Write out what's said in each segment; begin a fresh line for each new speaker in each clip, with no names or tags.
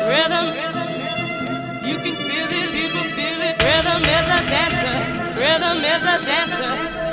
Rhythm, you can feel it, people feel it. Rhythm is a dancer. Rhythm is a dancer.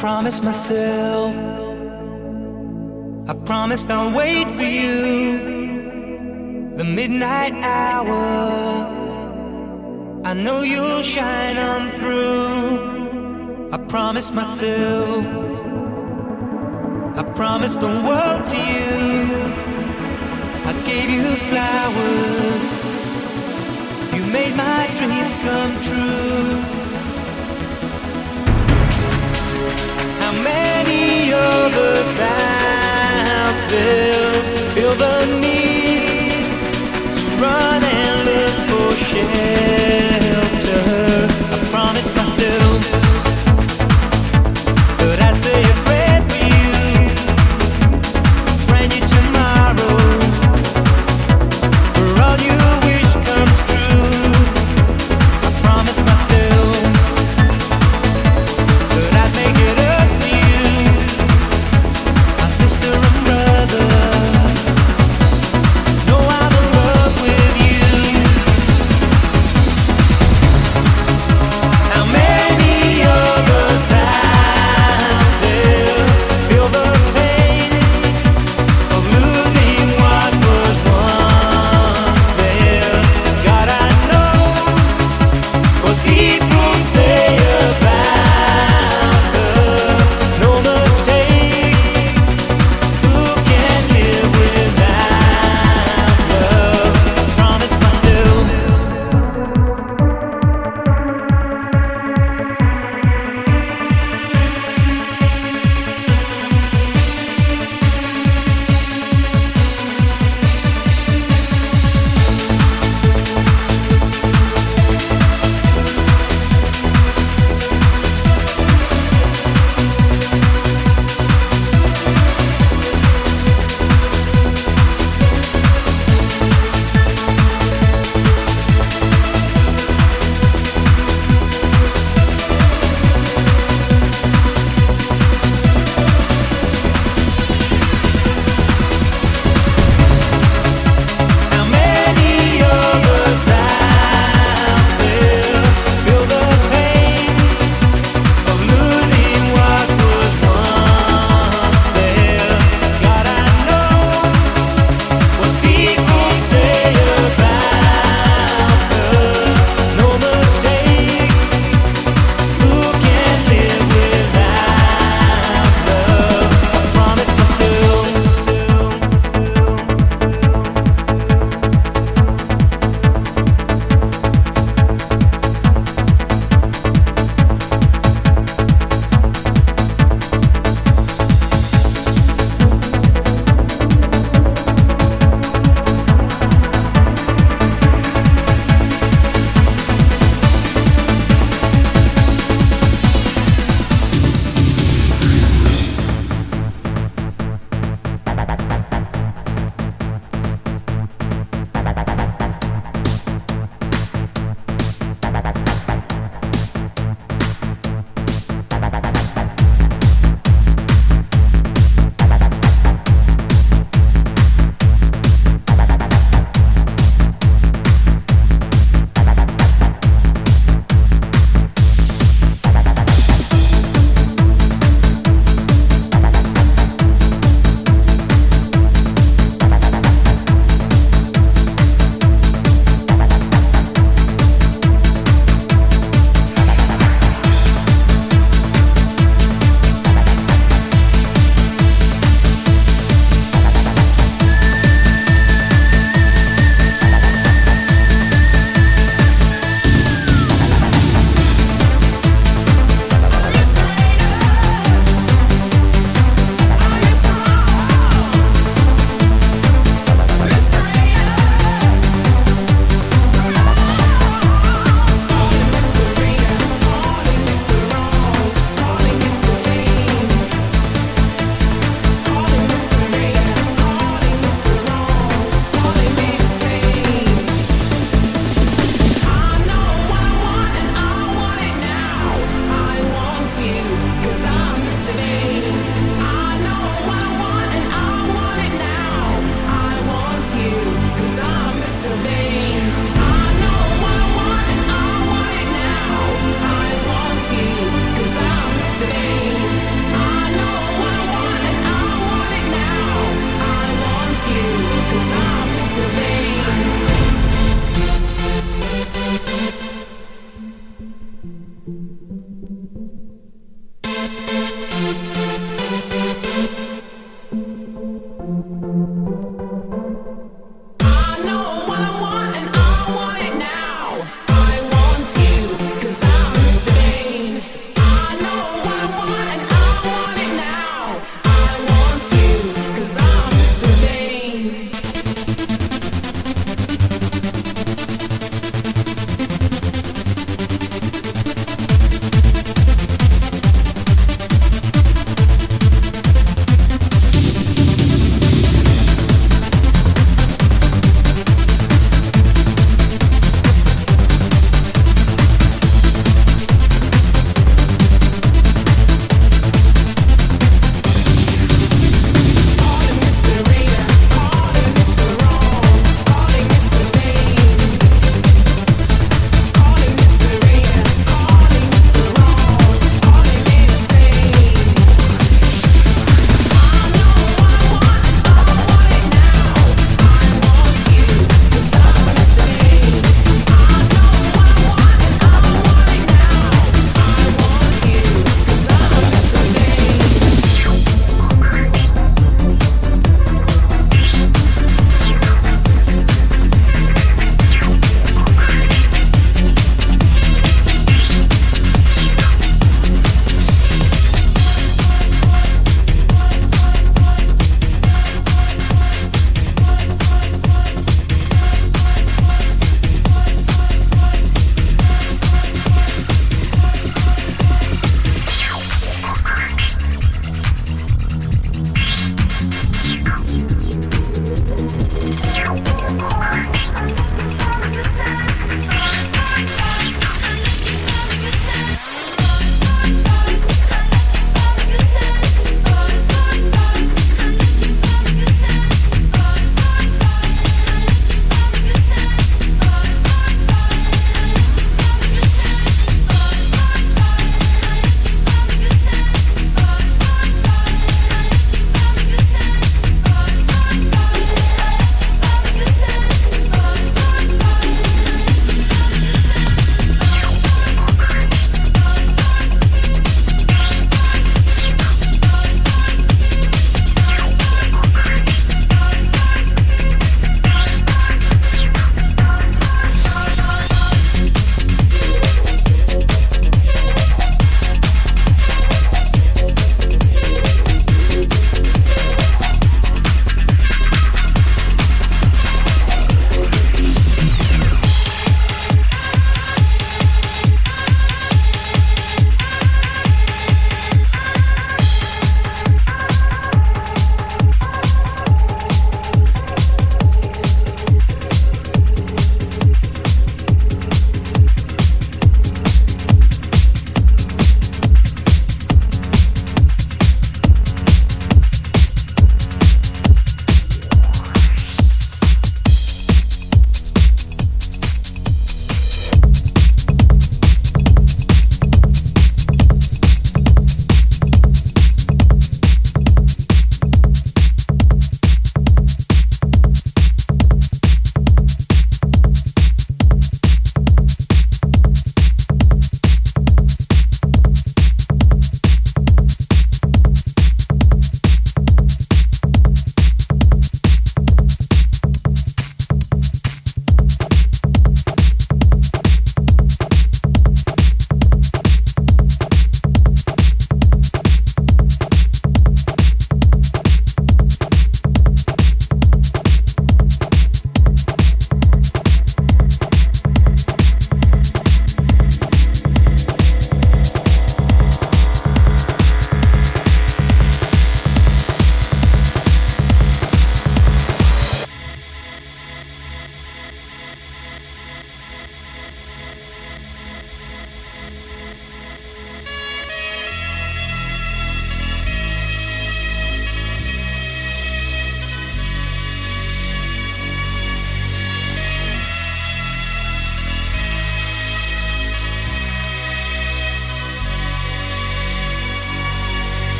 Promised myself. I promised I'll wait for you. The midnight hour. I know you'll shine on through. I promised myself. I promised the world to you. I gave you flowers. You made my dreams come true. Of us out there feel the need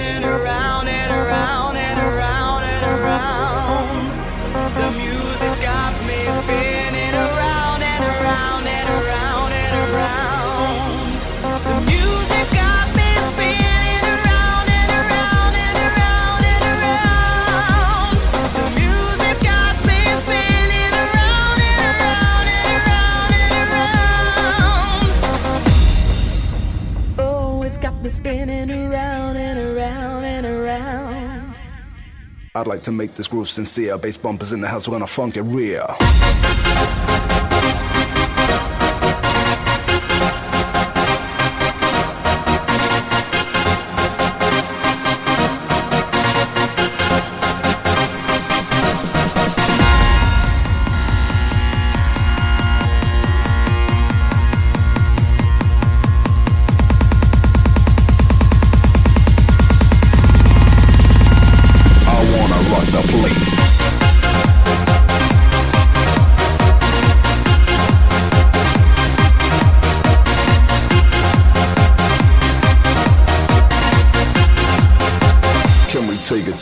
and around and around.
Like to make this groove sincere. Bass bumpers in the house, we're gonna funk it real.